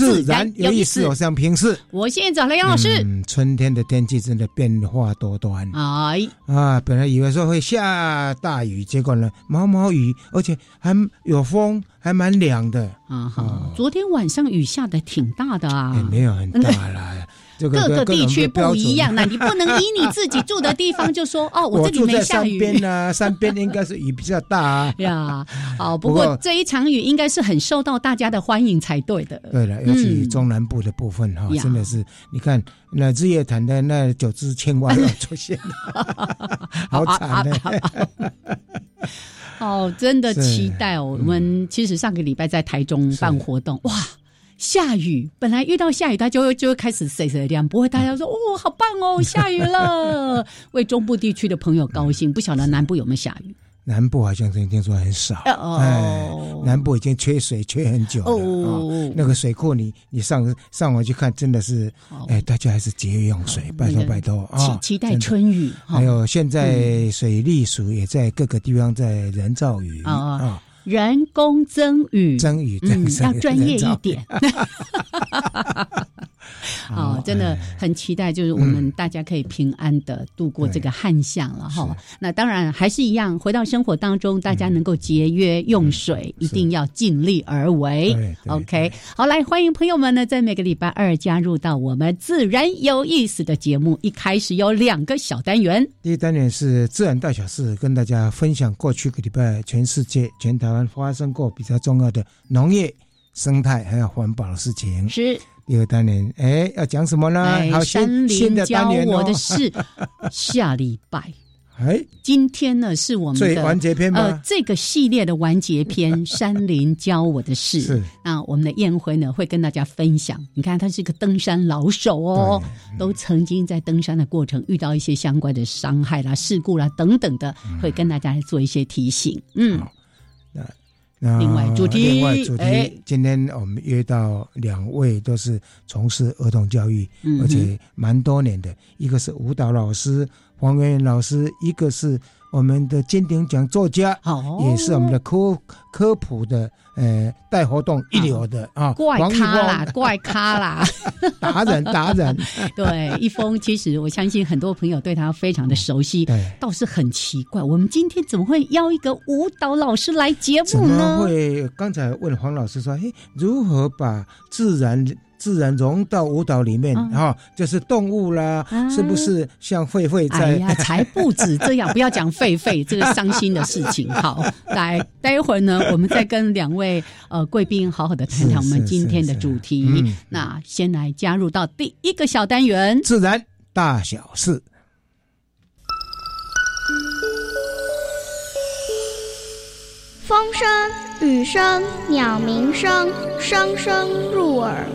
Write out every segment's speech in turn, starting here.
自然有意思，我像平视。我现在找了杨老师。嗯，春天的天气真的变化多端。哎，啊，本来以为说会下大雨，结果呢，毛毛雨，而且还有风，还蛮凉的。啊哈，昨天晚上雨下的挺大的啊。也没有很大啦。各个地区不一样，那你不能以你自己住的地方就说 哦，我这里没下雨。山边啊，山边应该是雨比较大啊。呀，好，不过这一场雨应该是很受到大家的欢迎才对的。对了，尤其中南部的部分哈，真的是你看那日月潭的那九只青蛙要出现了，好惨的。哦，真的期待哦。我们其实上个礼拜在台中办活动，哇。下雨，本来遇到下雨，它就会就会开始晒晒亮，不会大家说哦，好棒哦，下雨了，为中部地区的朋友高兴。不晓得南部有没有下雨？南部好像听说很少，哦，南部已经缺水缺很久了。哦，那个水库，你你上上网去看，真的是，哎，大家还是节约用水，拜托拜托啊！期期待春雨。还有现在水利署也在各个地方在人造雨啊。人工增雨，增雨，嗯，要专业一点。好，真的很期待，就是我们大家可以平安的度过这个旱象了哈。那当然还是一样，回到生活当中，大家能够节约用水，一定要尽力而为。OK，好，来欢迎朋友们呢，在每个礼拜二加入到我们自然有意思的节目。一开始有两个小单元，第一单元是自然大小事，跟大家分享过去个礼拜全世界、全台湾发生过比较重要的农业、生态还有环保的事情。是。第二单元，哎，要讲什么呢？好，新新的单元我的事 下礼拜。哎，今天呢是我们的完结篇吗？呃，这个系列的完结篇，山林教我的事。是。那我们的宴辉呢，会跟大家分享。你看，他是一个登山老手哦，都曾经在登山的过程遇到一些相关的伤害啦、事故啦等等的，会跟大家来做一些提醒。嗯。另外主题，另外主题，今天我们约到两位都是从事儿童教育，而且蛮多年的，一个是舞蹈老师黄媛媛老师，一个是。我们的金鼎奖作家，也是我们的科科普的，呃，带活动一流的啊，怪咖啦，怪咖啦，达人达人。对，一峰，其实我相信很多朋友对他非常的熟悉，倒是很奇怪，我们今天怎么会邀一个舞蹈老师来节目呢？会刚才问黄老师说，嘿，如何把自然。自然融到舞蹈里面哈，就是动物啦，是不是像狒狒在？哎呀，才不止这样，不要讲狒狒这个伤心的事情。好，来，待会儿呢，我们再跟两位呃贵宾好好的谈谈我们今天的主题。那先来加入到第一个小单元：自然大小事。风声、雨声、鸟鸣声，声声入耳。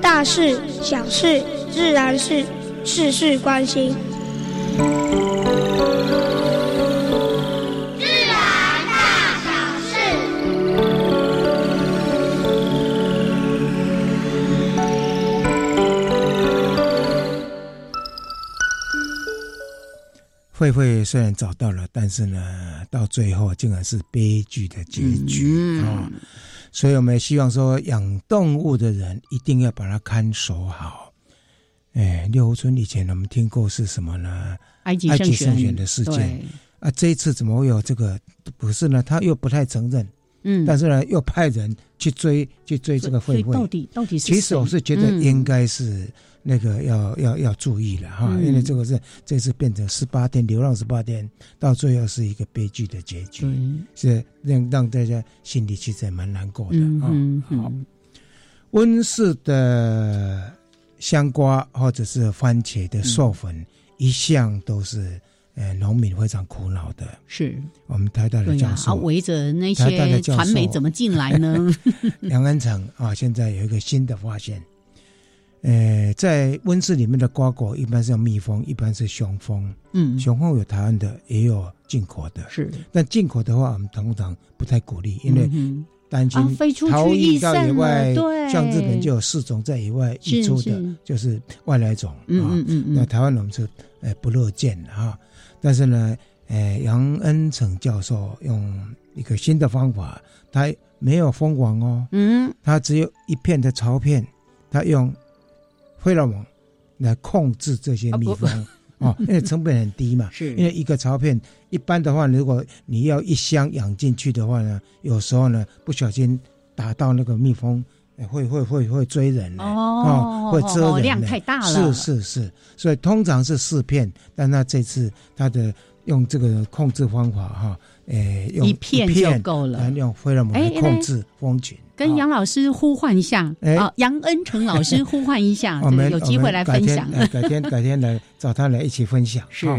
大事小事，自然是事事关心。自然大小事。慧慧虽然找到了，但是呢，到最后竟然是悲剧的结局啊！所以我们也希望说，养动物的人一定要把它看守好。哎，六湖村以前我们听过是什么呢？埃及圣选的事件啊，这一次怎么会有这个？不是呢，他又不太承认。嗯，但是呢，又派人去追去追这个会会到。底到底是其实我是觉得嗯应该是那个要要要注意了哈，嗯因为这个是这次变成十八天流浪十八天，到最后是一个悲剧的结局，对，是让让大家心里其实也蛮难过的啊。嗯嗯好，嗯温室的香瓜或者是番茄的授粉，一向都是呃农民非常苦恼的。是我们台大的教授围着那些传媒怎么进来呢？杨安成啊，现在有一个新的发现。呃，在温室里面的瓜果一般是用蜜蜂，一般是雄蜂。嗯，雄蜂有台湾的，也有进口的。是但进口的话，我们通常不太鼓励，因为嗯担心逃逸到野外。像日本就有四种在野外溢出的，就是外来种嗯啊。嗯嗯嗯，那台湾人是呃不乐见的哈。但是呢，呃，杨恩成教授用一个新的方法，他没有蜂王哦，嗯他只有一片的巢片，他用费洛蒙来控制这些蜜蜂 哦，因为成本很低嘛。是因为一个巢片，一般的话，如果你要一箱养进去的话呢，有时候呢不小心打到那个蜜蜂，呃会会会会追人的哦会蛰人的量太大了，是是是，所以通常是四片，但他这次他的用这个控制方法哈，诶，用一片就够了用费洛蒙来控制蜂群。跟啊。杨老师呼唤一下哎。啊，杨恩成老师呼唤一下，我们有机会来分享。改天呃 改天来找他来一起分享。是。哈。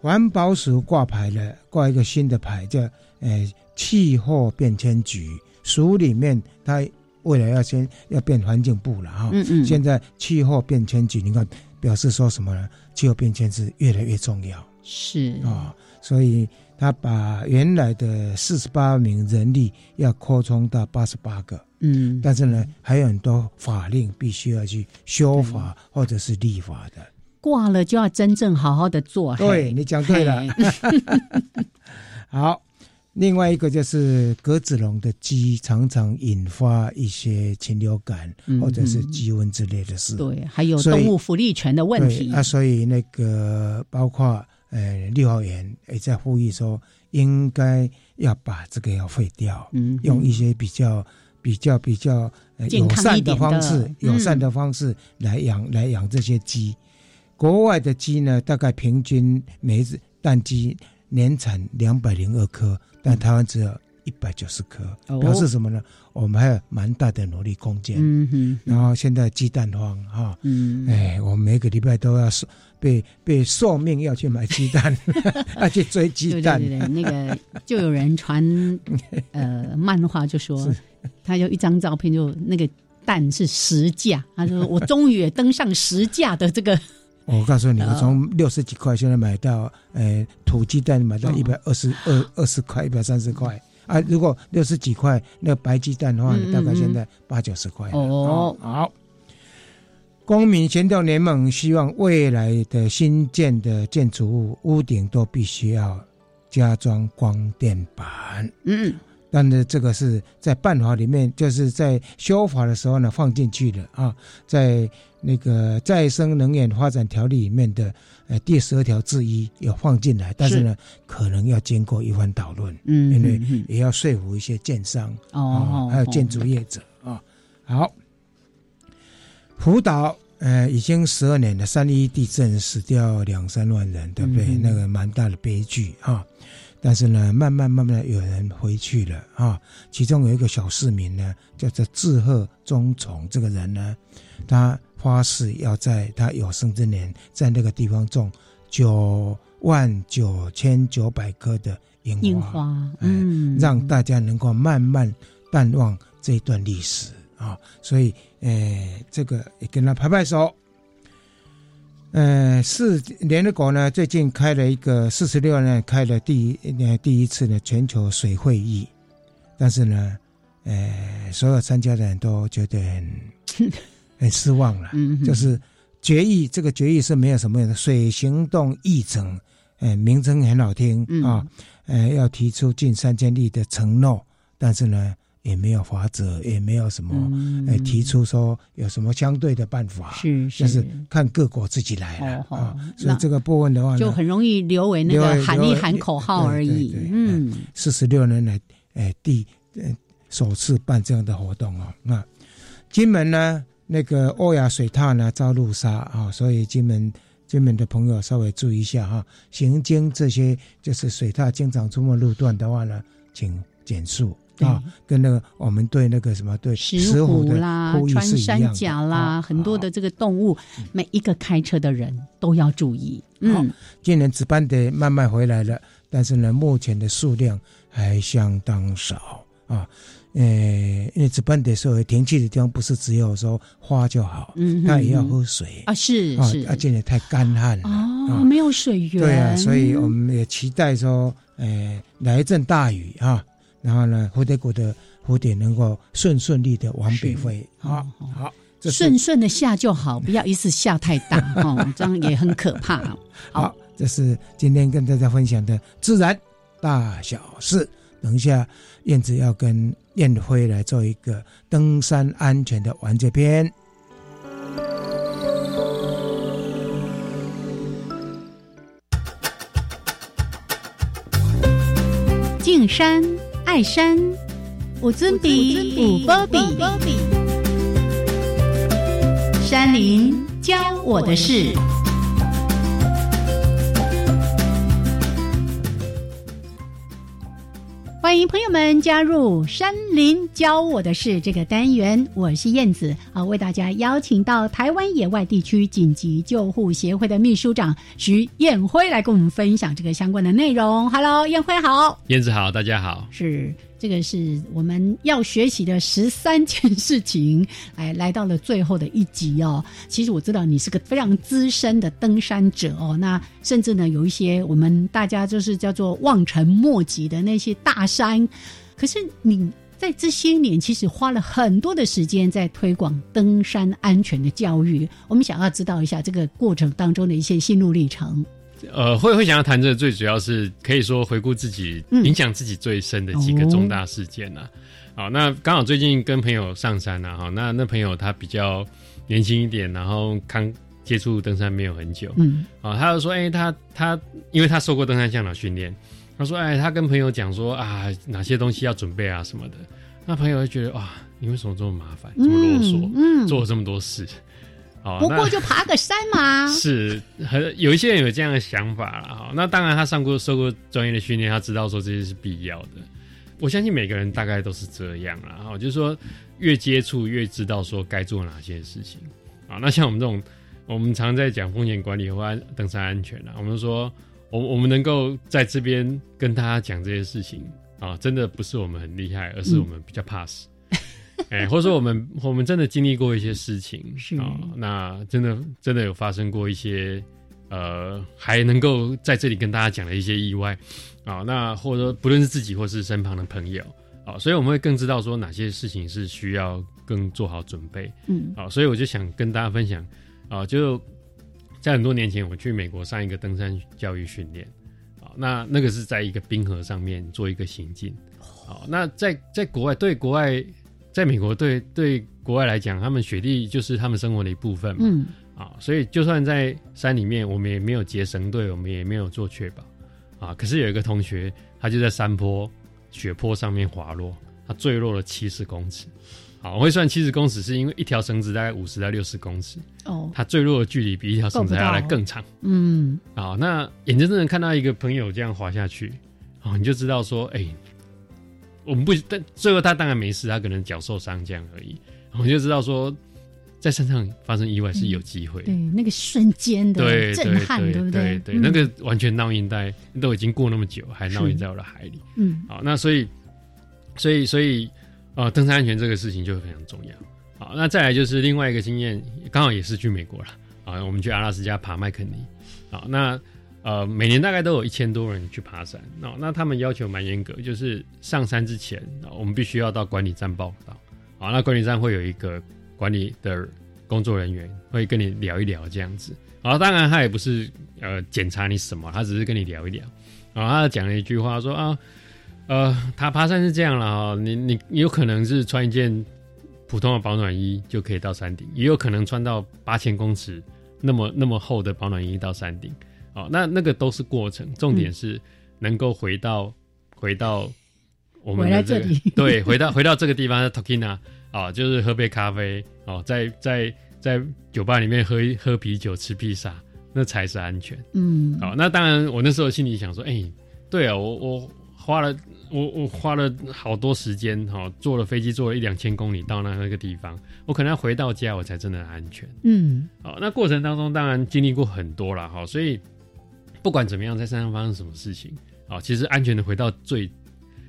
环保署挂牌了，挂一个新的牌叫呃气候变迁局，署里面它未来要先要变环境部了哈。嗯嗯，现在气候变迁局，你看表示说什么呢？气候变迁是越来越重要是啊、所以他把原来的四十八名人力要扩充到八十八个。嗯，但是呢，还有很多法令必须要去修法或者是立法的。挂了就要真正好好的做。嘿对你讲对了。嘿 好，另外一个就是鸽子笼的鸡常常引发一些禽流感嗯或者是鸡瘟之类的事。对，还有动物福利权的问题对啊，所以那个包括呃六号园也在呼吁说，应该要把这个要废掉，嗯，用一些比较比较比较、呃、友健康一善的方式，嗯友善的方式来养、来养这些鸡。国外的鸡呢，大概平均每一只蛋鸡年产两百零二颗，但台湾只有一百九十颗，哦表示什么呢？我们还有蛮大的努力空间。嗯哼，然后现在鸡蛋荒哈，嗯，哎，我们每个礼拜都要受被被受命要去买鸡蛋，要去追鸡蛋对。对对，那个就有人传呃漫画就说，他有一张照片，就那个蛋是十价，他说我终于也登上十价的这个，我告诉你，呃我从六十几块现在买到，呃，土鸡蛋买到哦一百二十二二十块，一百三十块啊。如果六十几块那白鸡蛋的话，嗯嗯大概现在八九十块了。哦好。公民协调联盟希望未来的新建的建筑物屋顶都必须要加装光电板。嗯但是这个是在办法里面，就是在修法的时候呢放进去的啊，在那个再生能源发展条例里面的呃第十二条之一有放进来，但是呢可能要经过一番讨论，嗯，因为也要说服一些建商哦啊，，还有建筑业者啊。好，福岛呃已经十二年了，三一地震死掉两三万人，对不对？嗯那个蛮大的悲剧啊。但是呢，慢慢慢慢地有人回去了啊。其中有一个小市民呢，叫做志贺忠崇，这个人呢，他发誓要在他有生之年，在那个地方种九万九千九百棵的樱花，樱花，嗯，让大家能够慢慢淡忘这一段历史啊。所以，呃，这个也跟他拍拍手。呃，是联合国呢最近开了一个四十六年开了第一呃第一次的全球水会议，但是呢，呃，所有参加的人都觉得很 很失望了。嗯，嗯就是决议，这个决议是没有什么的水行动议程，呃，名称很好听、嗯。啊，呃，要提出近三千例的承诺，但是呢，也没有法则，也没有什么，嗯呃，提出说有什么相对的办法，是就是看各国自己来了、哦啊所以这个部分的话呢，就很容易留为那个喊一喊口号而已对对对，嗯，四十六年来，呃，第呃首次办这样的活动哦。那金门呢，那个欧亚水獭呢遭路杀啊，所以金门金门的朋友稍微注意一下哈，行经这些就是水獭经常出没路段的话呢，请减速。啊，跟那个我们对那个什么对石虎啦、穿山甲啦，很多的这个动物，每一个开车的人都要注意。嗯，今年值班的慢慢回来了，但是呢，目前的数量还相当少啊。呃，因为值班的时候天气的地方不是只有说花就好，嗯，它也要喝水啊，是是，而且太干旱了哦，没有水源。对啊，所以我们也期待说，呃，来一阵大雨啊。然后呢，蝴蝶谷的蝴蝶能够顺顺利的往北飞，好，好，顺顺的下就好，不要一次下太大，哦，这样也很可怕。好，这是今天跟大家分享的自然大小事。等一下，燕子要跟燕辉来做一个登山安全的完结篇。进山。爱山，有尊比，有波比，山林教我的事。欢迎朋友们加入《山林教我的事》这个单元，我是燕子啊，为大家邀请到台湾野外地区紧急救护协会的秘书长徐燕辉来跟我们分享这个相关的内容。Hello，燕辉好，燕子好，大家好，是。这个是我们要学习的十三件事情，哎，来到了最后的一集哦。其实我知道你是个非常资深的登山者哦，那甚至呢有一些我们大家就是叫做望尘莫及的那些大山，可是你在这些年其实花了很多的时间在推广登山安全的教育。我们想要知道一下这个过程当中的一些心路历程。呃，会会想要谈这，最主要是可以说回顾自己影响自己最深的几个重大事件呐。好，那刚好最近跟朋友上山呐，哈，那那朋友他比较年轻一点，然后刚接触登山没有很久，嗯，啊，他就说，哎，他他因为他受过登山向导训练，他说，哎，他跟朋友讲说啊，哪些东西要准备啊什么的，那朋友就觉得哇，你为什么这么麻烦，这么啰嗦，嗯，做了这么多事。不过就爬个山嘛，是很有一些人有这样的想法了哈。那当然，他上过受过专业的训练，他知道说这些是必要的。我相信每个人大概都是这样啦哈，就是说越接触越知道说该做哪些事情啊。那像我们这种，我们常在讲风险管理或登山安全啊，我们说我我们能够在这边跟大家讲这些事情啊，真的不是我们很厉害，而是我们比较怕死。哎，或者说我们我们真的经历过一些事情是啊，那真的真的有发生过一些呃，还能够在这里跟大家讲的一些意外啊，那或者说不论是自己或是身旁的朋友啊，所以我们会更知道说哪些事情是需要更做好准备，嗯，好，所以我就想跟大家分享啊，就在很多年前我去美国上一个登山教育训练啊，那那个是在一个冰河上面做一个行进，好，那在在国外对国外。在美国，对对国外来讲，他们雪地就是他们生活的一部分嘛。嗯。啊，所以就算在山里面，我们也没有结绳队，我们也没有做确保。啊，可是有一个同学，他就在山坡、雪坡上面滑落，他坠落了七十公尺。好，我会算七十公尺，是因为一条绳子大概五十到六十公尺。哦。他坠落的距离比一条绳子还要来更长。嗯。好，那眼睁睁的看到一个朋友这样滑下去，哦，你就知道说，哎。我们不，但最后他当然没事，他可能脚受伤这样而已。我们就知道说，在山上发生意外是有机会。对，那个瞬间的震撼，对不对？对，那个完全烙印在都已经过那么久，还烙印在我的海里。嗯，好，那所以，所以，所以，呃，登山安全这个事情就非常重要。好，那再来就是另外一个经验，刚好也是去美国了。啊，我们去阿拉斯加爬麦肯尼。好，那。呃，每年大概都有一千多人去爬山，哦，那他们要求蛮严格，就是上山之前，我们必须要到管理站报道，好，那管理站会有一个管理的工作人员会跟你聊一聊这样子，好，当然他也不是呃检查你什么，他只是跟你聊一聊，然后他讲了一句话说啊，呃，他爬山是这样了哈，你你有可能是穿一件普通的保暖衣就可以到山顶，也有可能穿到八千公尺那么那么厚的保暖衣到山顶。哦，那那个都是过程，重点是能够回到回到我们这里 对，回到回到这个地方 Tokina 啊，就是喝杯咖啡哦，在在在酒吧里面喝一喝啤酒吃披萨，那才是安全。嗯，好，那当然，我那时候心里想说，哎、对啊，我我花了我我花了好多时间，哈、坐了飞机坐了一两千公里到那那个地方，我可能要回到家我才真的安全。嗯好，那过程当中当然经历过很多了，哈，所以不管怎么样，在山上发生什么事情，啊，其实安全的回到最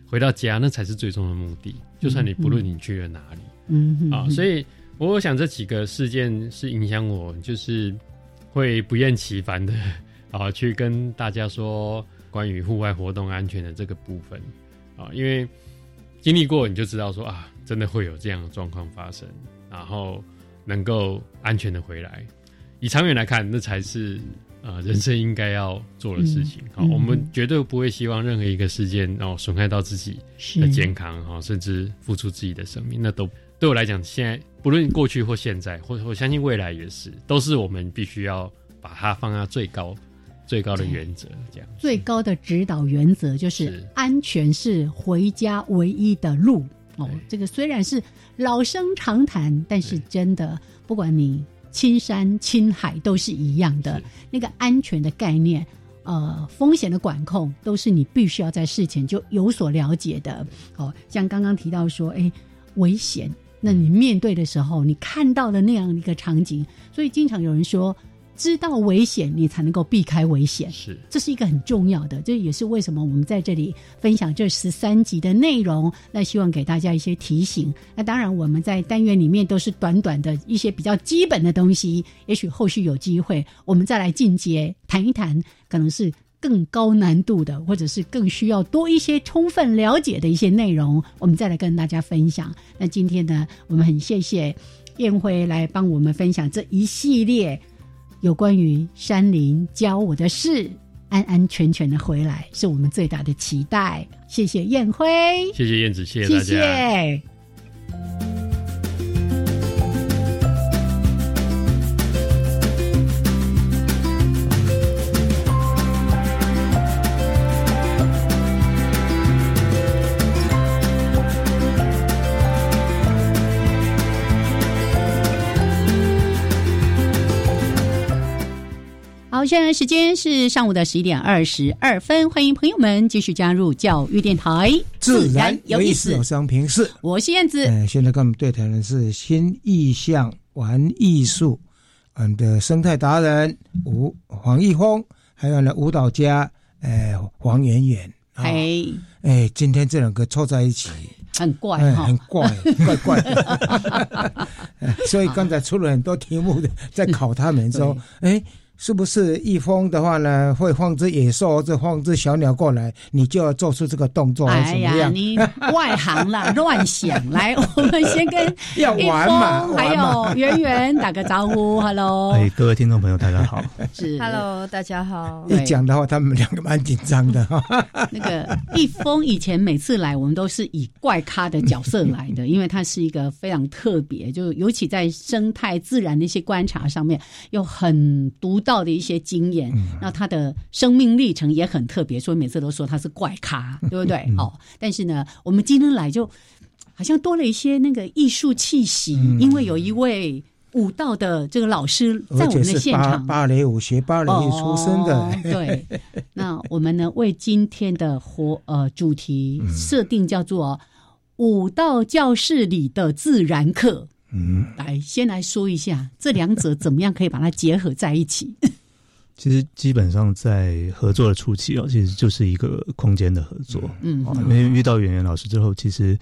回到家，那才是最终的目的。就算你不论你去了哪里，嗯啊，所以以我想这几个事件是影响我，就是会不厌其烦的啊，去跟大家说关于户外活动安全的这个部分啊，因为经历过你就知道说啊，真的会有这样的状况发生，然后能够安全的回来。以长远来看，那才是呃人生应该要做的事情。好、嗯我们绝对不会希望任何一个事件哦损害到自己的健康哈，甚至付出自己的生命，那都对我来讲，现在不论过去或现在，或我相信未来也是，都是我们必须要把它放在最高最高的原则，这样最高的指导原则就是是。安全是回家唯一的路。哦，这个虽然是老生常谈，但是真的，不管你青山青海都是一样的，那个安全的概念。呃，风险的管控都是你必须要在事前就有所了解的。哦，像刚刚提到说，哎，危险，那你面对的时候，你看到的那样一个场景，所以经常有人说，知道危险，你才能够避开危险。是这是一个很重要的，这也是为什么我们在这里分享这十三集的内容，那希望给大家一些提醒。那当然，我们在单元里面都是短短的一些比较基本的东西，也许后续有机会我们再来进阶谈一谈，可能是。更高难度的，或者是更需要多一些充分了解的一些内容，我们再来跟大家分享。那今天呢，我们很谢谢燕辉来帮我们分享这一系列有关于山林教我的事，安安全全的回来，是我们最大的期待。谢谢燕辉，谢谢燕子，谢谢大谢家。谢。好，现在时间是上午的十一点二十二分，欢迎朋友们继续加入教育电台，自然有意思思，我。是杨平是。我是燕子，呃，现在跟我们对谈的是新意象玩艺术，我们的生态达人吴黄义峰，还有呢舞蹈家呃黄圆圆。啊哎，哎，今天这两个凑在一起，很怪哈哎很，怪，怪怪的。哎所以刚才出了很多题目的，在考他们说，哎。是不是一封的话呢，会放只野兽或者放只小鸟过来，你就要做出这个动作，哎呀？你外行啦，乱想。来，我们先跟要一玩嘛，峰还。有圆圆打个招呼，Hello，哎，各位听众朋友，大家好。是 Hello，大家好。一讲的话，他们两个蛮紧张的哈。那个一峰以前每次来，我们都是以怪咖的角色来的，因为他是一个非常特别，就尤其在生态自然的一些观察上面，有很独到的一些经验。那他的生命历程也很特别，所以每次都说他是怪咖，对不对？哦，但是呢，我们今天来就好像多了一些那个艺术气息，因为有一位舞蹈的这个老师在我们的现场。芭蕾舞学芭蕾出身的，哦。对，那我们呢为今天的活呃主题设定叫做“舞蹈教室里的自然课”。嗯，来，先来说一下这两者怎么样可以把它结合在一起。其实基本上在合作的初期哦，其实就是一个空间的合作。嗯哦，因为遇到演员老师之后，其实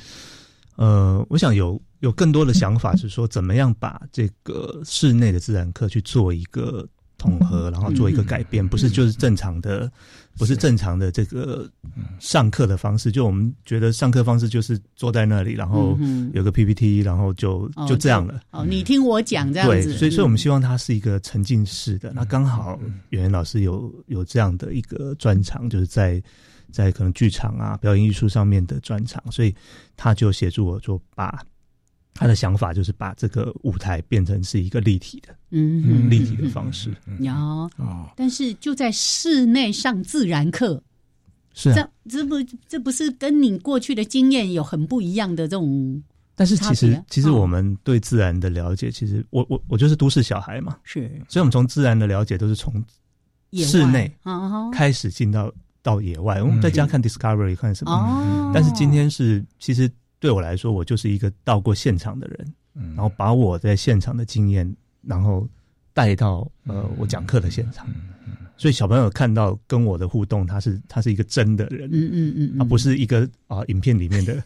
呃，我想有有更多的想法 是说，怎么样把这个室内的自然课去做一个统合，然后做一个改变，不是就是正常的，不是正常的这个上课的方式。就我们觉得上课方式就是坐在那里，然后嗯有个 PPT，然后就哦就这样了。哦，你听我讲这样对，子。所以所以我们嗯希望它是一个沉浸式的。那刚好圆圆老师有有这样的一个专长，就是在在可能剧场啊、表演艺术上面的专长，所以他就协助我，做把他的想法就是把这个舞台变成是一个立体的、嗯立体的方式。有，哦，但是就在室内上自然课，是啊，这这不这不是跟你过去的经验有很不一样的这种但是其实其实哦我们对自然的了解，其实我我我就是都市小孩嘛，是。所以我们从自然的了解都是从室内哦开始进到到野外。我们在家看 Discovery 看什么，哦，但是今天是其实对我来说，我就是一个到过现场的人，嗯然后把我在现场的经验，然后带到呃我讲课的现场。所以小朋友看到跟我的互动，他是他是一个真的人，嗯嗯嗯，他不是一个啊、影片里面的。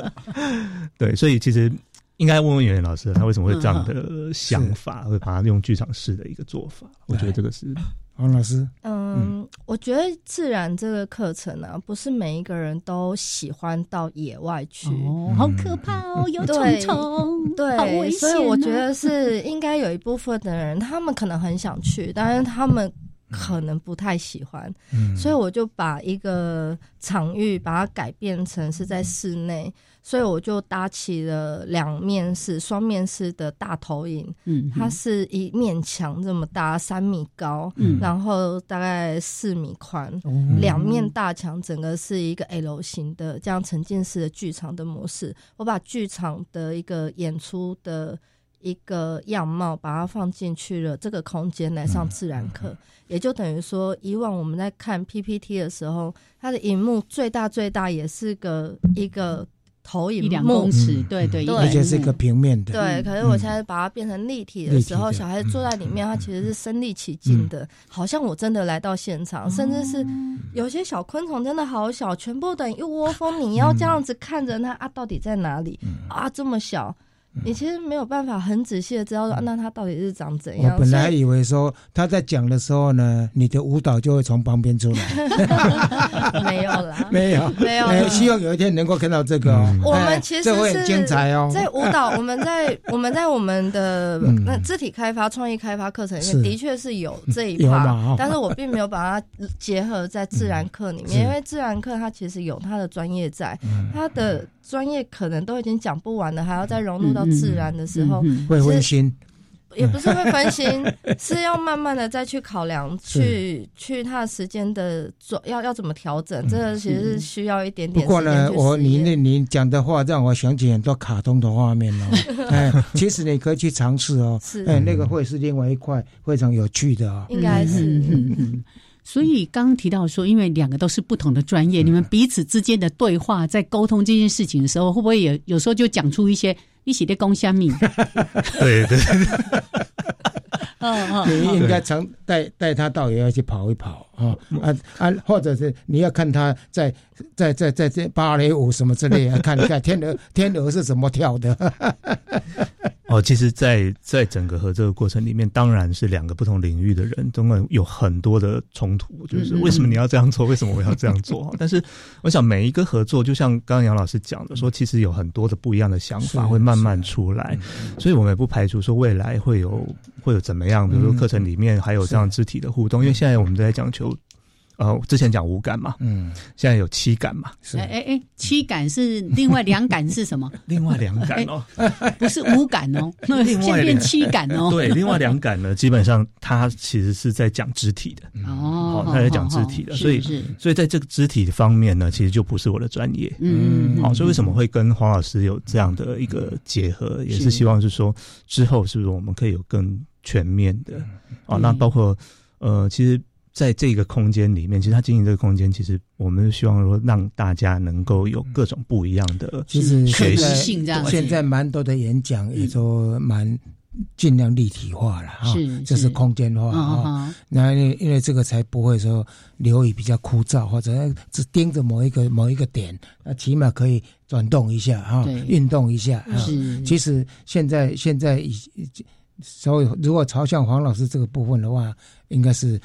对，所以其实应该问问圆圆老师，他为什么会这样的想法，会把它用剧场式的一个做法？我觉得这个是黄老师，嗯，我觉得自然这个课程啊，不是每一个人都喜欢到野外去。哦，好可怕哦，有虫对虫，好对，危险、哦。所以我觉得是应该有一部分的人，他们可能很想去，但是他们可能不太喜欢，嗯。所以我就把一个场域把它改变成是在室内，所以我就搭起了两面式、双面式的大投影，嗯，它是一面墙这么大，三米高，嗯。然后大概四米宽，哦。两面大墙，整个是一个 L 型的这样沉浸式的剧场的模式。我把剧场的一个演出的一个样貌，把它放进去了这个空间来上自然课，也就等于说，以往我们在看 PPT 的时候，它的荧幕最大最大也是个一个投影一两幕。公。尺，嗯对对，对。而且是一个平面的，对，可是我现在把它变成立体的时候，小孩子坐在里面，他其实是身临其境的，好像我真的来到现场，甚至是有些小昆虫真的好小，全部等于一窝蜂，你要这样子看着它啊，到底在哪里？啊？这么小，你其实没有办法很仔细的知道说，啊那他到底是长怎样。我本来以以为说他在讲的时候呢，你的舞蹈就会从旁边出来，没有啦，没有，没有希望有一天能够看到这个哦。我哎们其实是这会很精彩哦。在舞蹈，我们在 我们在我们的嗯。那肢体开发、创意开发课程里面，的确是有这一趴哦，但是我并没有把它结合在自然课里是。面，因为自然课它其实有它的专业在，它的专业可能都已经讲不完了，还要再融入到自然的时候，嗯会分心，也不是会分心，是要慢慢的再去考量，去去它的时间的做要要怎么调整，这个其实是需要一点点不过呢，我实验你那你讲的话让我想起很多卡通的画面哦。哎，其实你可以去尝试哦。哎，那个会是另外一块非常有趣的哦。应该是。所以刚刚提到说，因为两个都是不同的专业，你们彼此之间的对话，在沟通这件事情的时候，会不会有有时候就讲出一些一起的公虾米？对对嗯嗯你应该常带带他到也要去跑一跑啊啊啊，或者是你要看他在在在在在芭蕾舞什么之类的，看看天鹅天鹅是怎么跳的。哦，其实在，在整个合作的过程里面，当然是两个不同领域的人，总会有很多的冲突，就是为什么你要这样做，为什么我要这样做？但是，我想每一个合作，就像刚刚杨老师讲的，说其实有很多的不一样的想法会慢慢出来，所以我们也不排除说未来会有会有怎么样，比如说课程里面还有这样肢体的互动，因为现在我们都在讲求。呃，之前讲五感嘛，嗯，现在有七感嘛，是。哎哎哎，七感是另外两感是什么？另外两感哦，不是五感哦，那另外现在变七感哦。对，另外两感呢，基本上它其实是在讲肢体的，哦，它在讲肢体的所以是所以在这个肢体方面呢，其实就不是我的专业。嗯，好，所以为什么会跟黄老师有这样的一个结合，也是希望是说之后是不是我们可以有更全面的。啊？那包括呃，其实在这个空间里面，其实他经营这个空间，其实我们是希望说让大家能够有各种不一样的其实学习。性这样现在蛮多的演讲也都蛮尽量立体化了哈，这是。是空间化嗯哈。嗯那因为因为这个才不会说流语比较枯燥，或者只盯着某一个某一个点，那起码可以转动一下哈，运动一下哈。是。其实现在现在已，所以如果朝向黄老师这个部分的话，应该是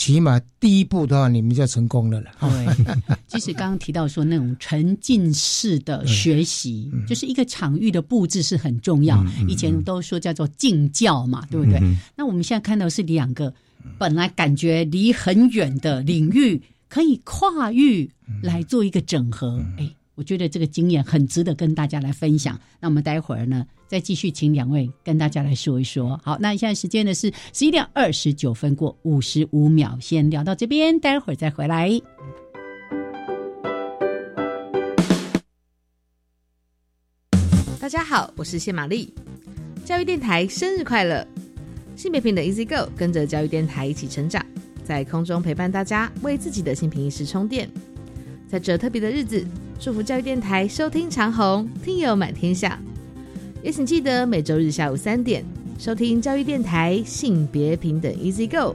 起码第一步的话，你们就成功了了。哈对，即使刚刚提到说那种沉浸式的学习，就是一个场域的布置是很重要。以前都说叫做静教嘛，对不对？嗯那我们现在看到是两个本来感觉离很远的领域，可以跨域来做一个整合。哎、我觉得这个经验很值得跟大家来分享。那我们待会儿呢，再继续，请两位跟大家来说一说。好，那现在时间呢是十一点二十九分过五十五秒，先聊到这边，待会儿再回来。大家好，我是谢玛丽，教育电台生日快乐！新北平的 Easy Go，跟着教育电台一起成长，在空中陪伴大家，为自己的新平意识充电。在这特别的日子，祝福教育电台收听长虹，听友满天下。也请记得每周日下午三点收听教育电台性别平等 Easy Go。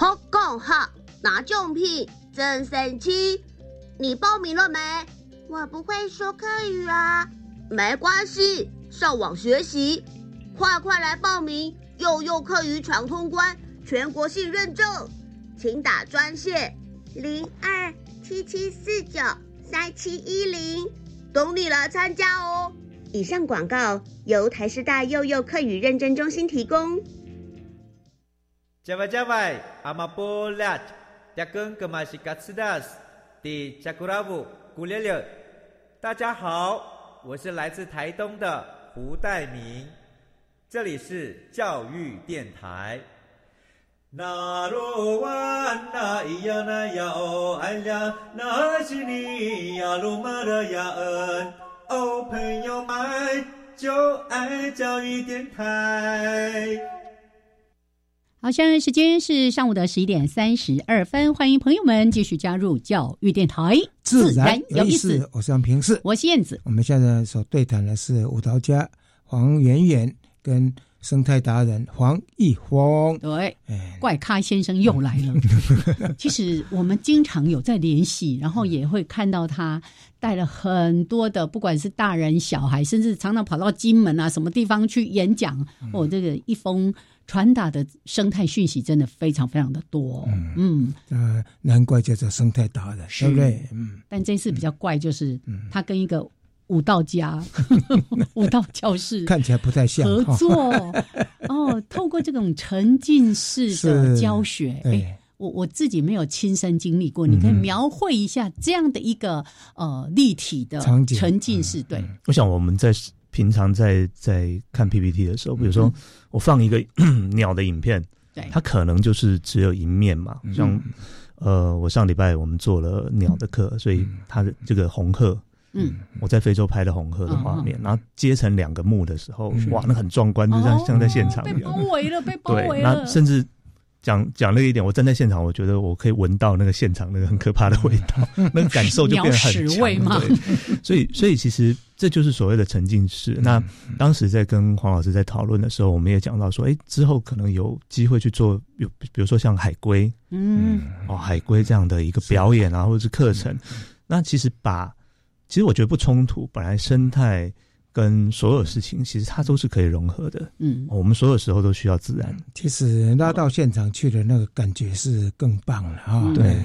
好共好，拿奖品真神奇！你报名了没？我不会说客语啊。没关系，上网学习，快快来报名！幼幼课语闯通关，全国性认证，请打专线零二七七四九三七一零，等你来参加哦。以上广告由台师大幼幼课语认证中心提供。加外加外，阿玛波拉，扎根格玛西卡斯达斯，迪加古拉布古列列。大家好，我是来自台东的胡代明，这里是教育电台。那罗哇那咿呀那呀哦哎呀，那是你呀鲁玛的呀恩哦，朋友们就爱教育电台。好，现在时间是上午的十一点三十二分，欢迎朋友们继续加入教育电台，自然有意思。我是杨平视，我是燕子。我们现在所对谈的是舞蹈家黄圆圆跟生态达人黄义峰。对，怪咖先生又来了。其实我们经常有在联系，然后也会看到他带了很多的，不管是大人小孩，甚至常常跑到金门啊什么地方去演讲。哦，这个一峰。传达的生态讯息真的非常非常的多，嗯，呃，难怪叫做生态达人，对不对？嗯，但这次比较怪，就是他跟一个武道家、武道教室看起来不太像合作。哦。透过这种沉浸式的教学，哎，我我自己没有亲身经历过，你可以描绘一下这样的一个呃立体的沉浸式。对，我想我们在。平常在在看 PPT 的时候，比如说我放一个 鸟的影片，对，它可能就是只有一面嘛。像呃，我上礼拜我们做了鸟的课，所以它的这个红鹤，嗯，我在非洲拍的红鹤的画面，然后接成两个幕的时候，哇，那很壮观，就像像在现场一样，被包围了，被包围了，那甚至。讲讲了一点，我站在现场，我觉得我可以闻到那个现场那个很可怕的味道，那个感受就变得很强。对，所以所以其实这就是所谓的沉浸式。那当时在跟黄老师在讨论的时候，我们也讲到说，哎，之后可能有机会去做，有比如说像海龟，嗯，哦，海龟这样的一个表演啊，或者是课程。那其实把，其实我觉得不冲突，本来生态。跟所有事情，其实它都是可以融合的。嗯，我们所有时候都需要自然。其实拉到现场去的那个感觉是更棒了啊！对。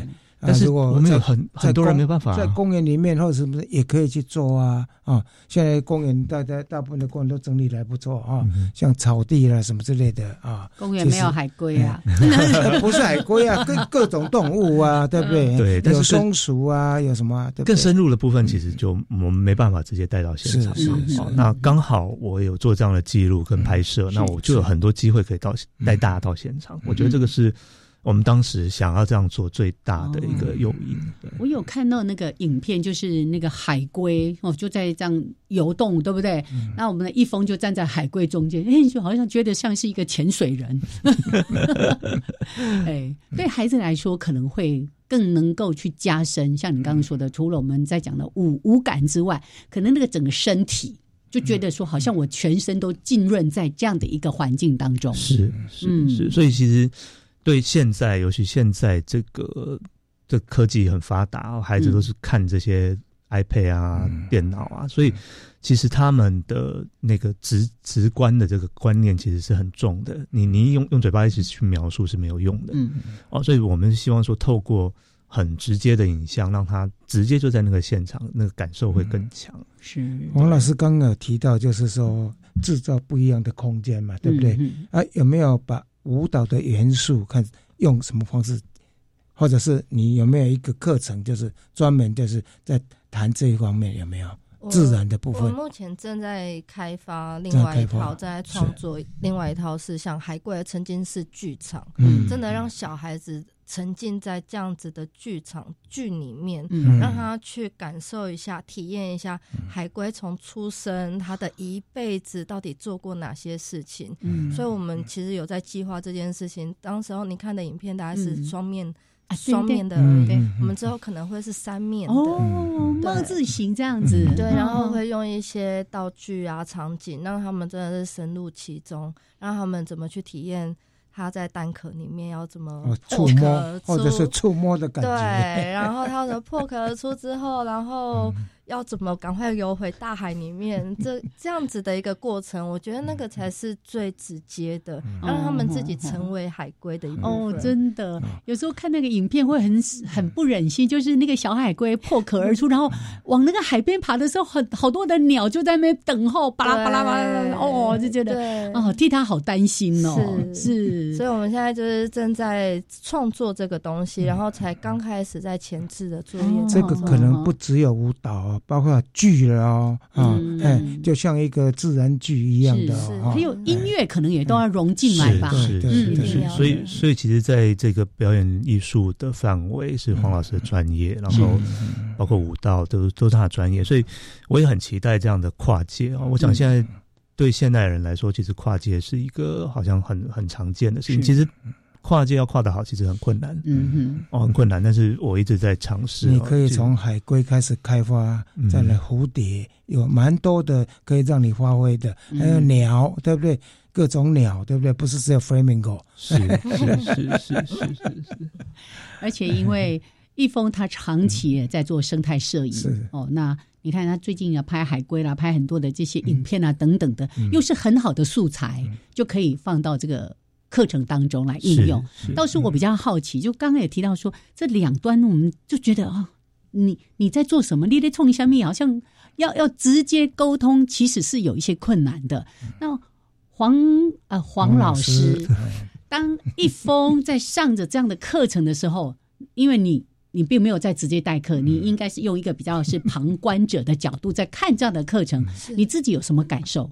但是我们有很很多人没办法在公园里面或者什么也可以去做啊啊！现在公园大家大部分的公园都整理的还不错啊，像草地啦什么之类的啊。公园没有海龟啊？不是海龟啊，各各种动物啊，对不对？对，有松鼠啊，有什么？更深入的部分其实就我们没办法直接带到现场。是是是。那刚好我有做这样的记录跟拍摄，那我就有很多机会可以到带大家到现场。我觉得这个是。我们当时想要这样做最大的一个诱因。我有看到那个影片，就是那个海龟哦，就在这样游动，对不对？那我们的一峰就站在海龟中间，哎，就好像觉得像是一个潜水人。哎，对孩子来说，可能会更能够去加深，像你刚刚说的，除了我们在讲的五五感之外，可能那个整个身体就觉得说，好像我全身都浸润在这样的一个环境当中。是是是，所以其实。对，现在尤其现在这个这科技很发达，孩子都是看这些 iPad 啊、电脑啊，所以其实他们的那个直直观的这个观念其实是很重的。你你用用嘴巴一直去描述是没有用的。嗯哦，所以我们希望说透过很直接的影像，让他直接就在那个现场，那个感受会更强。是王老师刚刚有提到，就是说制造不一样的空间嘛，对不对？嗯啊，有没有把舞蹈的元素看用什么方式，或者是你有没有一个课程，就是专门就是在谈这一方面有没有？自然的部分。我分？目前正在开发另外一套，正在创作另外一套是像海龟的沉浸式剧场，嗯。真的让小孩子沉浸在这样子的剧场剧里面，嗯。让他去感受一下、体验一下海龟从出生他的一辈子到底做过哪些事情。嗯。所以我们其实有在计划这件事情。当时候你看的影片大概是嗯。双面。双面的，对我们之后可能会是三面的哦，对。望字形这样子，对，然后嗯。会用一些道具啊、场景，让他们真的是深入其中，让他们怎么去体验它在蛋壳里面要怎么哦，触摸而或者是出触摸的感觉。对，然后他怎么破壳而出之后，然后要怎么赶快游回大海里面，这这样子的一个过程，我觉得那个才是最直接的，让他们自己成为海龟的一部哦，真的，有时候看那个影片会很很不忍心，就是那个小海龟破壳而出，然后往那个海边爬的时候，很好多的鸟就在那边等候，巴拉巴拉巴拉，哦，就觉得对哦，替他好担心哦，是是。所以我们现在就是正在创作这个东西，然后才刚开始在前置的作业。这个可能不只有舞蹈啊，包括剧了哦，啊，嗯。哎，就像一个自然剧一样的哦，还有音乐可能也都要融进来吧，是是是，所以所以其实在这个表演艺术的范围是黄老师的专业，然后包括舞蹈都都是他的专业，所以我也很期待这样的跨界啊。我想现在对现代人来说，其实跨界是一个好像很很常见的事情，其实。跨界要跨得好，其实很困难，嗯哦，很困难。但是我一直在尝试哦。你可以就从海龟开始开发，嗯再来蝴蝶，有蛮多的可以让你发挥的，嗯还有鸟，对不对？各种鸟，对不对？不是只有 flamingo，是是 是是是是，而且因为易峰他长期也在做生态摄影，是哦，那你看他最近要拍海龟啦，拍很多的这些影片啊等等的，嗯又是很好的素材，就可以放到这个。课程当中来应用。倒是我比较好奇，就刚刚也提到说，这两端我们就觉得啊、你你在做什么？你得冲一下面，好像要要直接沟通，其实是有一些困难的。那黄呃黄老师，当一峰在上着这样的课程的时候，因为你你并没有在直接代课，你应该是用一个比较是旁观者的角度在看这样的课程，你自己有什么感受？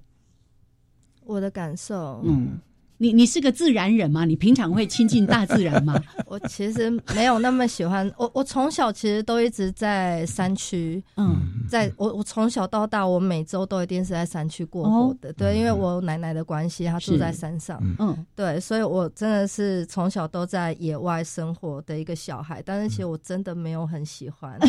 我的感受，嗯，你你是个自然人吗？你平常会亲近大自然吗？我其实没有那么喜欢我。我从小其实都一直在山区，嗯，在我我从小到大，我每周都一定是在山区过活的。对，因为我奶奶的关系，她住在山上，嗯，对，所以我真的是从小都在野外生活的一个小孩。但是其实我真的没有很喜欢，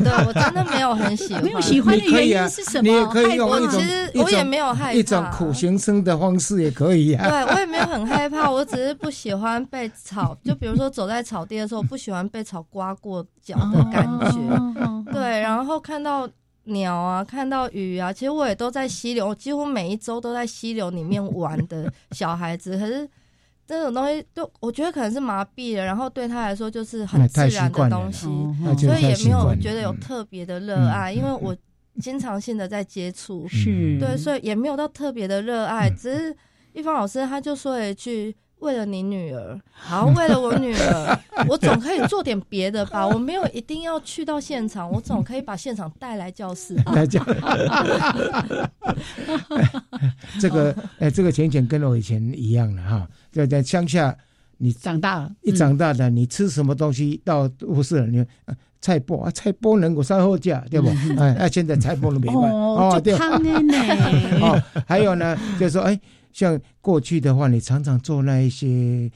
对我真的没有很喜欢。没有喜欢的原因是什么？你也可以用一种我其实我也没有害怕一种苦行僧的方式也可以啊。对，我也没有很害怕，我只是不喜欢被草，就比如说走在草地的时候，不喜欢被草刮过脚的感觉。对，然后看到鸟啊，看到鱼啊，其实我也都在溪流，几乎每一周都在溪流里面玩的小孩子，可是。这种东西，就我觉得可能是麻痹了，然后对他来说就是很自然的东西，所以也没有觉得有特别的热爱，因为我经常性的在接触，是。对，所以也没有到特别的热爱，只是一方老师他就说了一句：“为了你女儿，好，为了我女儿，我总可以做点别的吧？我没有一定要去到现场，我总可以把现场带来教室。”带教。这个哎，这个浅浅跟我以前一样了哈，在在乡下，你长大了，一长大的，你吃什么东西到都市了，你菜包啊，菜包能够上后架，对不？哎，那现在菜包都没卖哦，对汤的呢。哦，还有呢，就是说，哎，像过去的话，你常常做那一些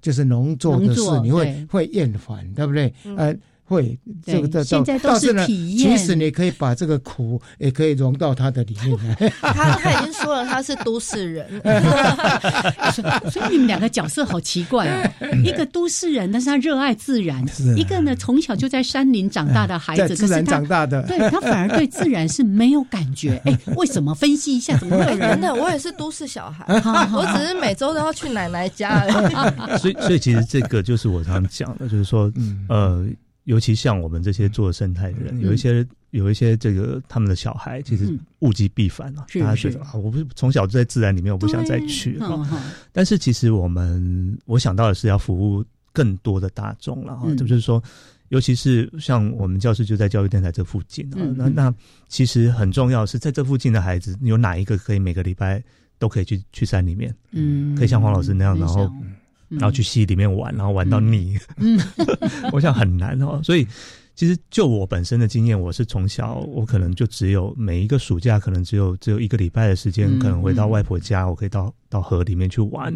就是农作的事，你会会厌烦，对不对？呃，会，这个现在都是体验其实你可以把这个苦也可以融到他的里面来。他他已经说了他是都市人，所以你们两个角色好奇怪哦，一个都市人，但是他热爱自然；一个呢从小就在山林长大的孩子，在自然可是他长大的对他反而对自然是没有感觉。哎，为什么？分析一下，怎么会有真人？的，我也是都市小孩，我只是每周都要去奶奶家而已。所以，所以其实这个就是我常常讲的，就是说，嗯呃，尤其像我们这些做生态的人，有一些有一些这个他们的小孩，其实嗯。物极必反啊，家觉得啊，我不是从小就在自然里面，我不想再去对啊。嗯嗯但是其实我们我想到的是要服务更多的大众了哈，就是说。尤其是像我们教室就在教育电台这附近啊，那那其实很重要是在这附近的孩子，有哪一个可以每个礼拜都可以去去山里面，嗯。可以像黄老师那样，然后嗯然后去溪里面玩，然后玩到腻，嗯，我想很难哦。所以其实就我本身的经验，我是从小我可能就只有每一个暑假可能只有只有一个礼拜的时间，嗯可能回到外婆家，我可以到到河里面去玩。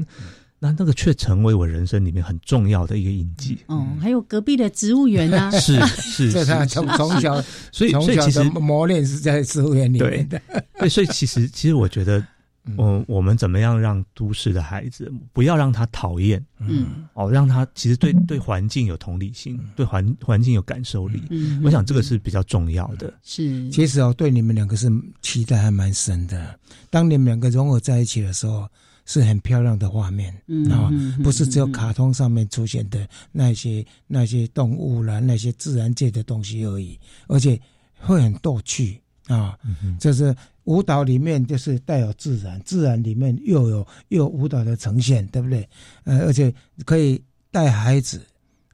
那那个却成为我人生里面很重要的一个印记。哦，还有隔壁的植物园啊，是 是，这 他是从从小，所以从小的所以其实磨练是在植物园里面的。对，所以其实其实我觉得，嗯。嗯，我们怎么样让都市的孩子不要让他讨厌，嗯。哦，让他其实对对环境有同理心，对环环境有感受力。嗯。我想这个是比较重要的。是。其实哦，对你们两个是期待还蛮深的。当你们两个融合在一起的时候，是很漂亮的画面嗯。啊不是只有卡通上面出现的那些那些动物啦，那些自然界的东西而已，而且会很逗趣啊。就是舞蹈里面就是带有自然，自然里面又有又有舞蹈的呈现，对不对？呃，而且可以带孩子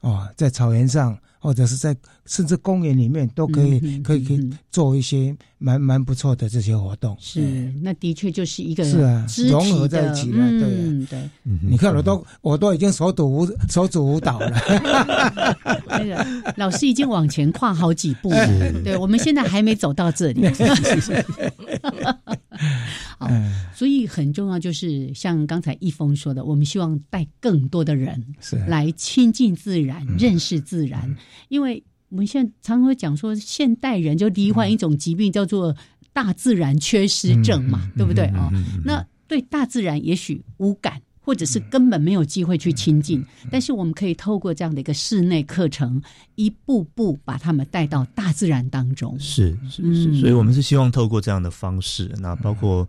哦，在草原上或者是在甚至公园里面都可以、可以可以做一些蛮蛮不错的这些活动。是，那的确就是一个是啊融合在一起了对对。你看我都我都已经手舞舞手足舞蹈了，那个老师已经往前跨好几步了，对，我们现在还没走到这里。好，所以很重要就是像刚才一峰说的，我们希望带更多的人是。来亲近自然、认识自然，因为我们现在常会讲说，现代人就罹患一种疾病叫做大自然缺失症嘛，对不对哦？那对大自然也许无感。或者是根本没有机会去亲近，但是我们可以透过这样的一个室内课程，一步步把他们带到大自然当中。是是嗯是，所以我们是希望透过这样的方式，那包括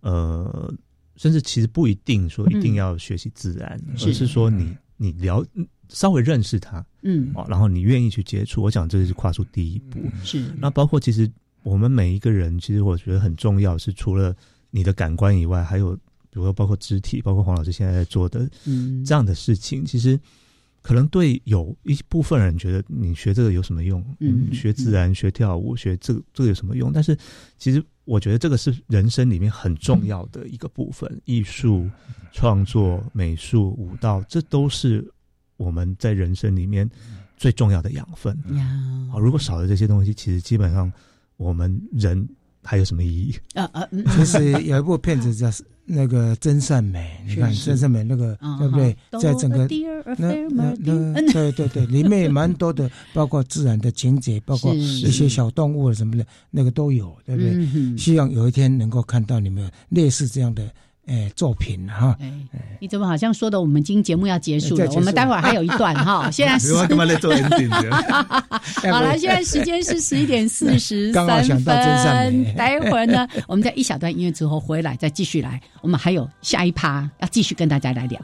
呃，甚至其实不一定说一定要学习自然，嗯而是说你你了稍微认识他，嗯哦，然后你愿意去接触，我想这是跨出第一步。是那包括其实我们每一个人，其实我觉得很重要，是除了你的感官以外，还有比如说包括肢体，包括黄老师现在在做的嗯这样的事情，其实可能对有一部分人觉得你学这个有什么用？嗯学自然、学跳舞、学这个这个有什么用？但是其实我觉得这个是人生里面很重要的一个部分，艺术、创作、美术、舞蹈，这都是我们在人生里面最重要的养分。呀，好，如果少了这些东西，其实基本上我们人还有什么意义？啊啊，嗯其实有一部片子叫那个《真善美》，你看真善美那个啊对不对？在整个那那那对对对，里面也蛮多的，包括自然的情节，包括一些小动物什么的，那个都有，对不对？希望有一天能够看到你们类似这样的诶作品哈。你怎么好像说的我们今天节目要结束了？束我们待会儿还有一段哈。现在是干嘛来做 ending 好了，现在时间是十一点四十三分。待会儿呢，我们在一小段音乐之后回来再继续来，我们还有下一趴要继续跟大家来聊。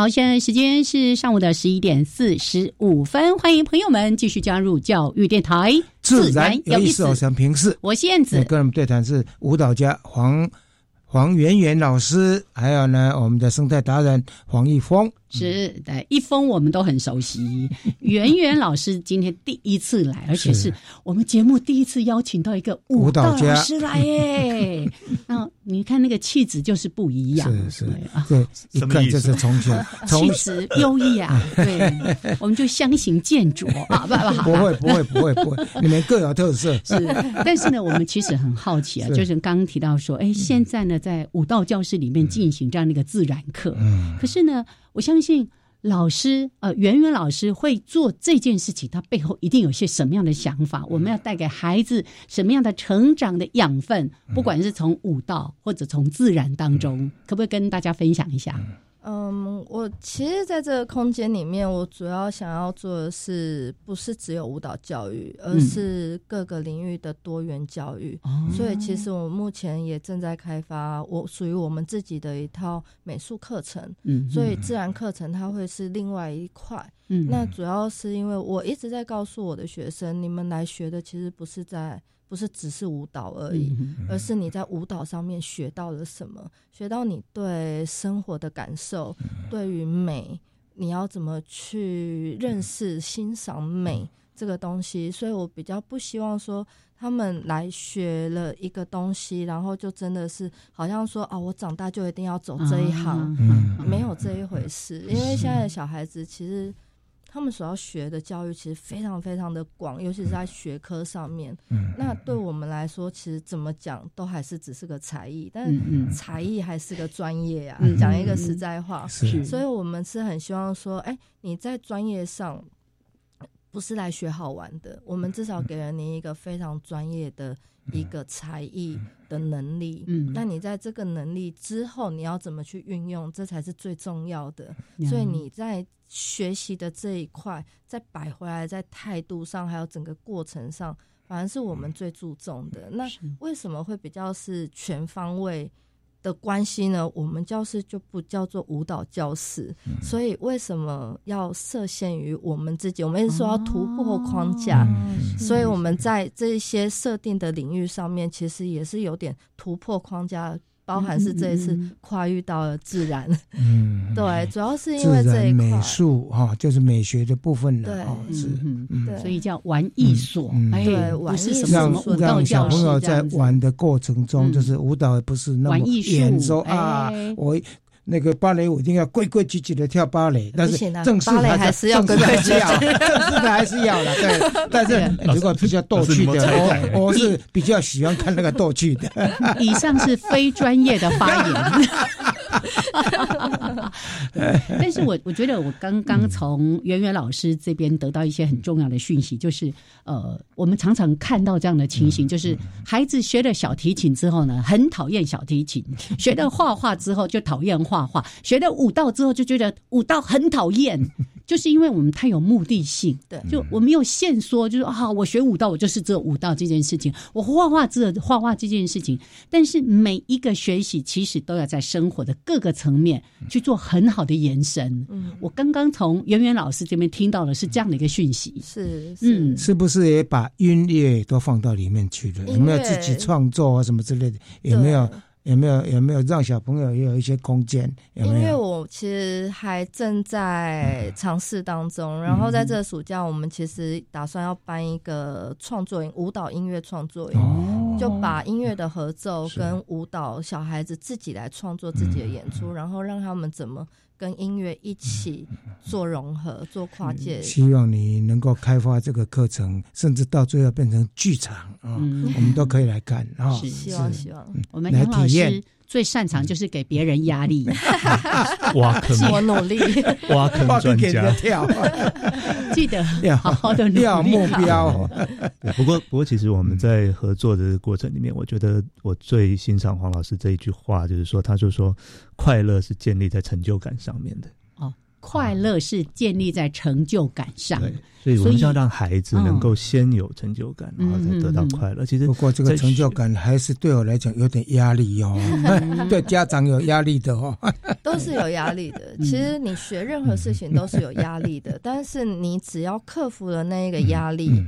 好，现在时间是上午的十一点四十五分，欢迎朋友们继续加入教育电台，自然有意思，我是平视，我是燕子，跟我们对谈是舞蹈家黄黄圆圆老师，还有呢我们的生态达人黄一峰。是，对，一峰我们都很熟悉。圆圆老师今天第一次来，而且是。我们节目第一次邀请到一个舞蹈老师来耶。那你看那个气质就是不一样，是是，对，一看就是从小气质优异啊。对，我们就相形见拙啊，不不，不会不会不会不会，你们各有特色。是，但是呢，我们其实很好奇啊，就是刚刚提到说，哎，现在呢，在舞蹈教室里面进行这样的一个自然课，嗯，可是呢。我相信老师，呃，圆圆老师会做这件事情，他背后一定有些什么样的想法？我们要带给孩子什么样的成长的养分？不管是从舞蹈或者从自然当中，可不可以跟大家分享一下？嗯，我其实在这个空间里面，我主要想要做的是，不是只有舞蹈教育，而是各个领域的多元教育。所以，其实我目前也正在开发我属于我们自己的一套美术课程。嗯，所以自然课程它会是另外一块。嗯，那主要是因为我一直在告诉我的学生，你们来学的其实不是在。不是只是舞蹈而已，而是你在舞蹈上面学到了什么，学到你对生活的感受，对于美，你要怎么去认识、欣赏美这个东西。所以我比较不希望说他们来学了一个东西，然后就真的是好像说啊，我长大就一定要走这一行，没有这一回事。因为现在的小孩子其实。他们所要学的教育其实非常非常的广，尤其是在学科上面。嗯，那对我们来说，其实怎么讲都还是只是个才艺，但才艺还是个专业呀。讲一个实在话，是，所以我们是很希望说，哎，你在专业上不是来学好玩的，我们至少给了你一个非常专业的一个才艺的能力。嗯，那你在这个能力之后，你要怎么去运用，这才是最重要的。所以你在。学习的这一块，再摆回来，在态度上，还有整个过程上，反而是我们最注重的。那为什么会比较是全方位的关系呢？我们教室就不叫做舞蹈教室，所以为什么要设限于我们自己？我们是说要突破框架，所以我们在这些设定的领域上面，其实也是有点突破框架。包含是这一次跨越到了自然，嗯，对，主要是因为这一美术哈，就是美学的部分了，对，是，对，所以叫玩艺所，对，玩艺术让让小朋友在玩的过程中，就是舞蹈不是那么演说啊，我。那个芭蕾舞一定要规规矩矩的跳芭蕾，但是正式还是要规规矩矩，正式的还是要的。对，但是如果比较逗趣的，我我是比较喜欢看那个逗趣的。以上是非专业的发言。但是我我觉得我刚刚从圆圆老师这边得到一些很重要的讯息，就是呃，我们常常看到这样的情形，就是孩子学了小提琴之后呢，很讨厌小提琴；学了画画之后就讨厌画。画画学了舞蹈之后，就觉得舞蹈很讨厌，就是因为我们太有目的性。对，就我没有线说，就是啊，我学舞蹈，我就是做舞蹈这件事情；我画画，这画画这件事情。但是每一个学习，其实都要在生活的各个层面去做很好的延伸。嗯，我刚刚从圆圆老师这边听到的是这样的一个讯息。是，嗯，是不是也把音乐都放到里面去了？有没有自己创作啊，什么之类的？有没有？有没有有没有让小朋友也有一些空间？因为我其实还正在尝试当中，然后在这个暑假，我们其实打算要办一个创作营，舞蹈音乐创作营，就把音乐的合奏跟舞蹈小孩子自己来创作自己的演出，然后让他们怎么。跟音乐一起做融合、做跨界，希望你能够开发这个课程，甚至到最后变成剧场啊，我们都可以来看啊。希望希望，我们杨老师最擅长就是给别人压力，挖坑，我努力，挖坑专家，跳，记得要。好好的要目标。不过，不过，其实我们在合作的过程里面，我觉得我最欣赏黄老师这一句话，就是说，他就说。快乐是建立在成就感上面的。哦，快乐是建立在成就感上，对所以我们要让孩子能够先有成就感，然后再得到快乐。其实不过这个成就感还是对我来讲有点压力哦，对家长有压力的哦，都是有压力的。其实你学任何事情都是有压力的，但是你只要克服了那一个压力。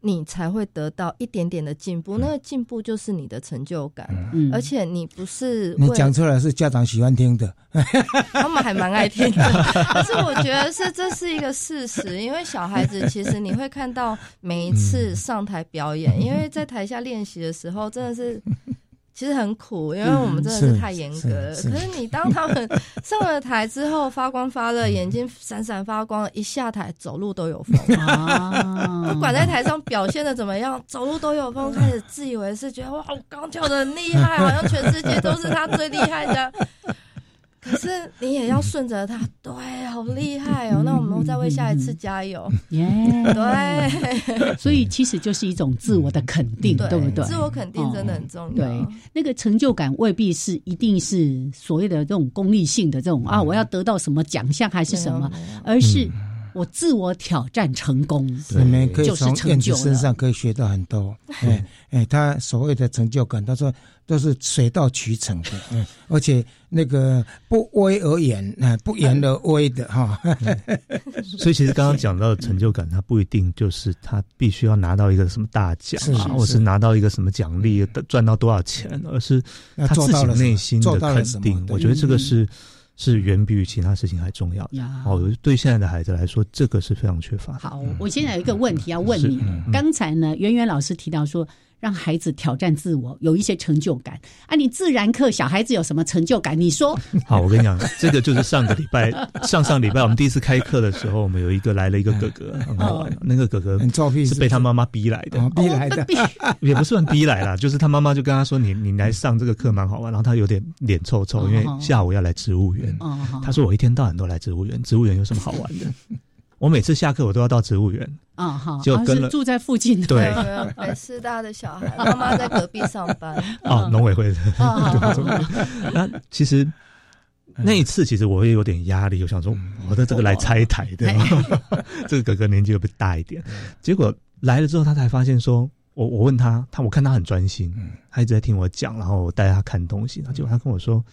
你才会得到一点点的进步，那个进步就是你的成就感，而且你不是你讲出来是家长喜欢听的，他们还蛮爱听的。但是我觉得是这是一个事实，因为小孩子其实你会看到每一次上台表演，因为在台下练习的时候真的是。其实很苦，因为我们真的是太严格了。可是你当他们上了台之后，发光发热，眼睛闪闪发光，一下台走路都有风。不管在台上表现的怎么样，走路都有风，开始自以为是，觉得哇，我刚跳的很厉害，好像全世界都是他最厉害的。可是你也要顺着他，对，好厉害哦！那我们再为下一次加油，耶！对，所以其实就是一种自我的肯定，对不对？自我肯定真的很重要。对，那个成就感未必是一定是所谓的这种功利性的这种啊，我要得到什么奖项还是什么，而是。我自我挑战成功，你们可以从燕子身上可以学到很多。哎哎，他所谓的成就感，他说都是水到渠成的，嗯，而且那个不威而言，啊，不言而威的哈。所以其实刚刚讲到的成就感，他不一定就是他必须要拿到一个什么大奖啊，或是拿到一个什么奖励，赚到多少钱，而是他自己内心的肯定。我觉得这个是。是远比于其他事情还重要。哦，对现在的孩子来说，这个是非常缺乏。好，我现在有一个问题要问你。刚才呢，圆圆老师提到说。让孩子挑战自我，有一些成就感啊！你自然课小孩子有什么成就感？你说 好，我跟你讲，这个就是上个礼拜、上上礼拜我们第一次开课的时候，我们有一个来了一个哥哥，很好玩那个哥哥是被他妈妈逼来的，逼来的，也不算逼来啦，就是他妈妈就跟他说：“你你来上这个课蛮好玩。”然后他有点脸臭臭，因为下午要来植物园。他说：“我一天到晚都来植物园，植物园有什么好玩的？”我每次下课我都要到植物园。啊，好，就跟了住在附近的。对，北师大的小孩，妈妈在隔壁上班。哦，农委会的。那其实那一次，其实我也有点压力，我想说，我的这个来拆台对吧？这个哥哥年纪又不大一点，结果来了之后，他才发现说，我我问他，他我看他很专心，他一直在听我讲，然后我带他看东西，结果他跟我说，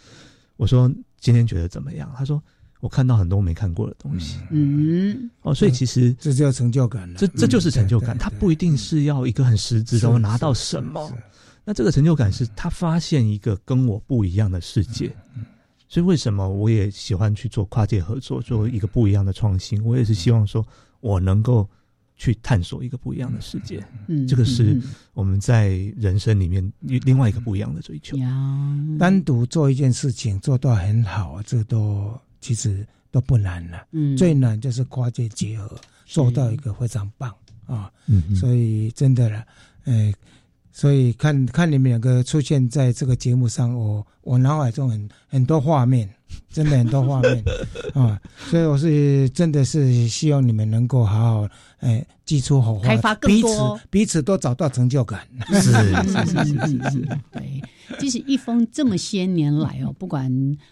我说今天觉得怎么样？他说。我看到很多没看过的东西，嗯，哦，所以其实这叫成就感这这就是成就感，它不一定是要一个很实质的我拿到什么，那这个成就感是他发现一个跟我不一样的世界，所以为什么我也喜欢去做跨界合作，做一个不一样的创新？我也是希望说我能够去探索一个不一样的世界，嗯，这个是我们在人生里面另外一个不一样的追求。单独做一件事情做到很好，这都。其实都不难了，嗯，最难就是跨界结合，做到一个非常棒啊，嗯，所以真的了，哎，所以看看你们两个出现在这个节目上，我我脑海中很很多画面，真的很多画面啊，所以我是真的是希望你们能够好好哎激出好话，彼此彼此都找到成就感，是是是是是，对，即使一封这么些年来哦，不管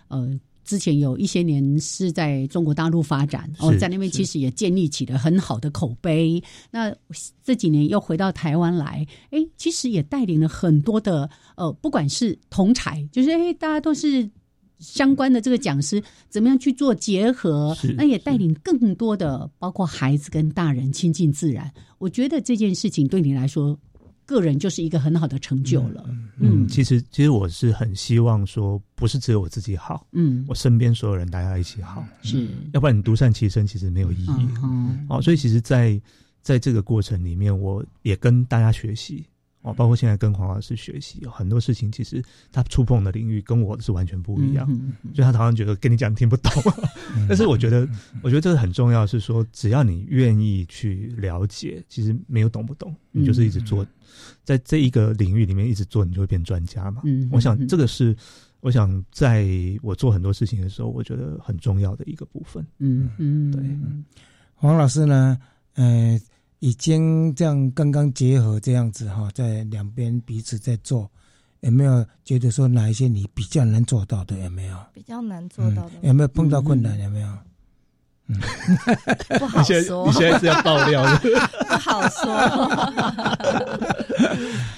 呃。之前有一些年是在中国大陆发展，哦，在那边其实也建立起了很好的口碑。那这几年又回到台湾来，哎，其实也带领了很多的呃，不管是同才，就是哎，大家都是相关的这个讲师，怎么样去做结合？那也带领更多的，包括孩子跟大人亲近自然。我觉得这件事情对你来说。个人就是一个很好的成就了。嗯，其实其实我是很希望说，不是只有我自己好，嗯，我身边所有人大家一起好，是，要不然你独善其身其实没有意义。哦，所以其实，在在这个过程里面，我也跟大家学习。哦，包括现在跟黄老师学习，很多事情其实他触碰的领域跟我是完全不一样，所以他常常觉得跟你讲听不懂。但是我觉得，我觉得这个很重要，是说只要你愿意去了解，其实没有懂不懂，你就是一直做，在这一个领域里面一直做，你就会变专家嘛。我想这个是，我想在我做很多事情的时候，我觉得很重要的一个部分。嗯嗯，对，黄老师呢，呃。已经这样刚刚结合这样子哈，在两边彼此在做，有没有觉得说哪一些你比较难做到的？有没有比较难做到的？有没有碰到困难？有没有？不好你现在说，你现在是要爆料的 不好说。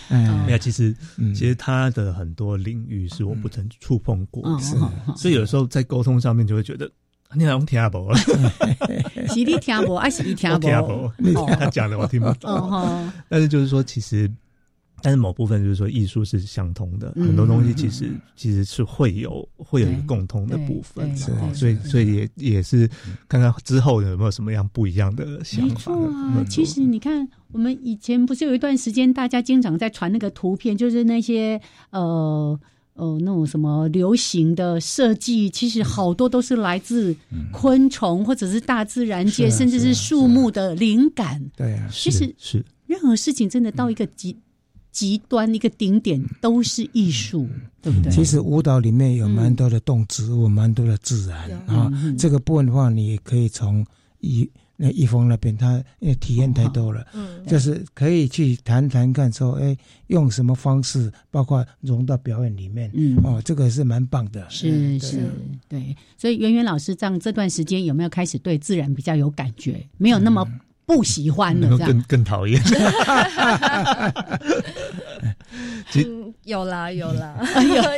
没有，其实、嗯其实他的很多领域是我不曾触碰过的，嗯嗯嗯所以有的时候在沟通上面就会觉得啊你好像听不懂了，是你听不，还是 你听我不？听不懂，他讲的我听不懂。哦吼 但是就是说，其实，但是某部分就是说，艺术是相通的，嗯很多东西其实其实是会有会有一个共通的部分所以所以也也是看看之后有没有什么样不一样的想没法。错啊，其实你看，我们以前不是有一段时间，大家经常在传那个图片，就是那些呃呃那种什么流行的设计，其实好多都是来自昆虫或者是大自然界，甚至是树木的灵感。对啊，其实是任何事情真的到一个极极端一个顶点，都是艺术，对不对？其实舞蹈里面有蛮多的动植物，蛮多的自然啊。这个部分的话，你也可以从一那一峰那边，他因为体验太多了，嗯。就是可以去谈谈看，说哎，用什么方式，包括融到表演里面，嗯。哦，这个是蛮棒的。是嗯是，对，所以圆圆老师这样这段时间有没有开始对自然比较有感觉？没有那么不喜欢了，这样。更更讨厌。嗯，有啦 有啦，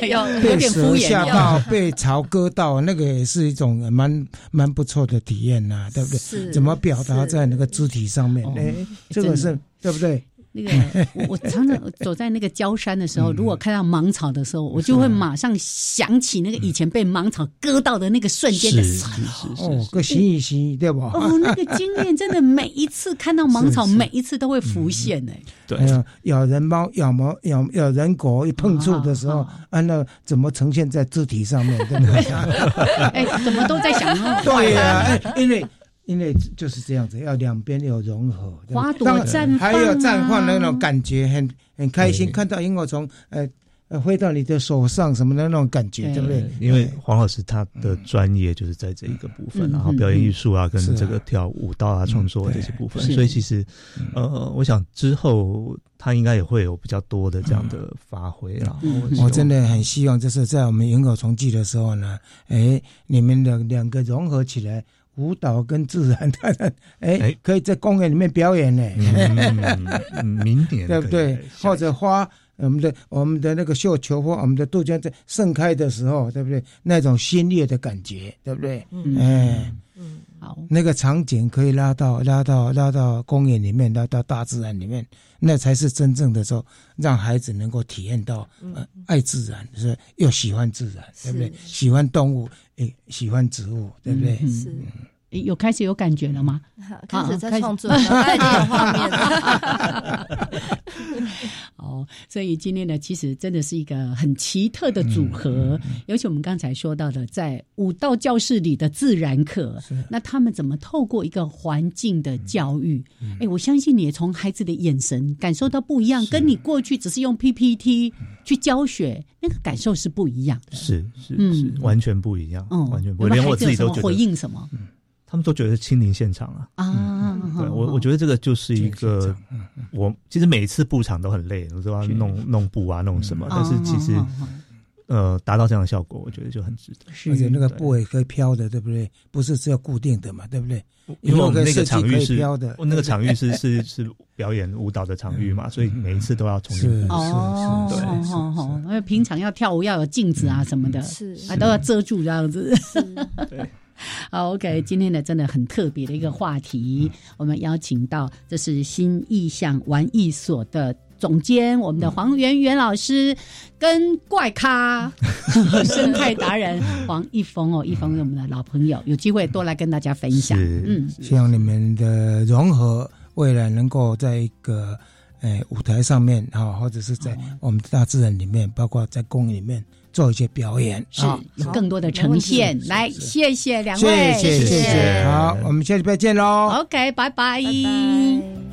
有有 有被点敷衍哦吓到，被潮割到，那个也是一种蛮蛮不错的体验呐、对不对？怎么表达在那个肢体上面？哎、这个是对不对？那个我我常常 走在那个焦山的时嗯候，如果看到芒草的时候，我就会马上想起那个以前被芒草割到的那个瞬间的是是是哦，个心一心，对吧？哦，那个经验真的每一次看到芒草，每一次都会浮现哎。对咬人猫、咬毛、咬咬人狗一碰触的时候，啊，那怎么呈现在肢体上面，对不对？哎，怎么都在想对呀、哎，因为因为就是这样子，要两边有融合，对吧花朵当然绽放啊。还有绽放的那种感觉，很很开心，看到萤火虫，呃。呃，飞到你的手上什么的那种感觉，对。不对？因为黄老师他的专业就是在这一个部分，嗯。然后表演艺术啊，跟这个跳舞蹈啊、创作这些部分，所以其实呃，我想之后他应该也会有比较多的这样的发挥，然后嗯。我真的很希望，就是在我们萤火虫季的时候呢，哎，你们两两个融合起来，舞蹈跟自然，当然，哎哎，可以在公园里面表演呢，嗯嗯明年对不对？或者花我们的我们的那个绣球花，我们的杜鹃在盛开的时候，对不对？那种新叶的感觉，对不对？嗯哎，嗯，好，那个场景可以拉到拉到拉到公园里面，拉到大自然里面，那才是真正的说让孩子能够体验到呃爱自然，是又喜欢自然，对不对？喜欢动物，诶，喜欢植物，对不对？嗯是有开始有感觉了吗？开始在创作，所以今天呢，其实真的是一个很奇特的组合，尤其我们刚才说到的，在武道教室里的自然课，那他们怎么透过一个环境的教育？哎、我相信你也从孩子的眼神感受到不一样，跟你过去只是用 PPT 去教学，那个感受是不一样的。是是嗯。是完全不一样，嗯，完全不，有没有连我孩子有什么回自己都回，应什么他们都觉得亲临现场啊。啊？对我，我觉得这个就是一个，我其实每一次布场都很累，我都要弄弄布啊，弄什么，但是其实呃，达到这样的效果，我觉得就很值得。是而且那个布也可以飘的，对不对？不是只有固定的嘛，对不对？因为我们那个场域是飘的，那个场域是是是表演舞蹈的场域嘛，所以每一次都要重新是布置。哦，对哦哦哦，因为平常要跳舞要有镜子啊什么的，是啊都要遮住这样子。对，好，OK，今天呢真的很特别的一个话题，我们邀请到这是新意象玩艺所的。总监，我们的黄圆圆老师跟怪咖 生态达人黄一峰哦，一峰是我们的老朋友，有机会多来跟大家分享。嗯，希望你们的融合未来能够在一个呃舞台上面啊、或者是在我们的大自然里面，包括在公园里面做一些表演是啊。有更多的呈现。来，谢谢两位，谢谢谢，好，我们下礼拜见喽。OK，拜拜。拜拜。